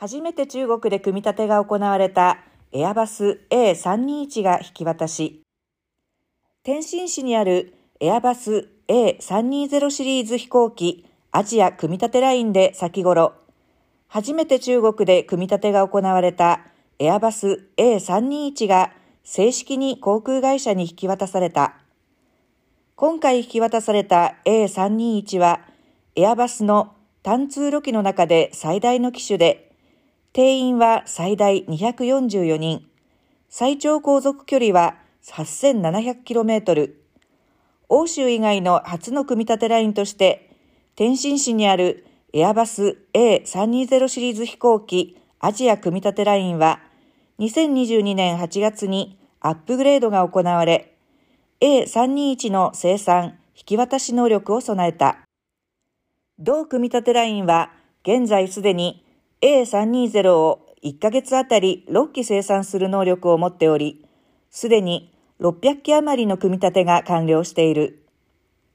初めて中国で組み立てが行われたエアバス A321 が引き渡し、天津市にあるエアバス A320 シリーズ飛行機アジア組み立てラインで先頃、初めて中国で組み立てが行われたエアバス A321 が正式に航空会社に引き渡された。今回引き渡された A321 は、エアバスの単通路機の中で最大の機種で、定員は最大244人、最長航続距離は 8700km、欧州以外の初の組み立てラインとして、天津市にあるエアバス A320 シリーズ飛行機アジア組み立てラインは、2022年8月にアップグレードが行われ、A321 の生産、引き渡し能力を備えた。同組み立てラインは、現在すでに A320 を1ヶ月あたり6機生産する能力を持っており、すでに600機余りの組み立てが完了している。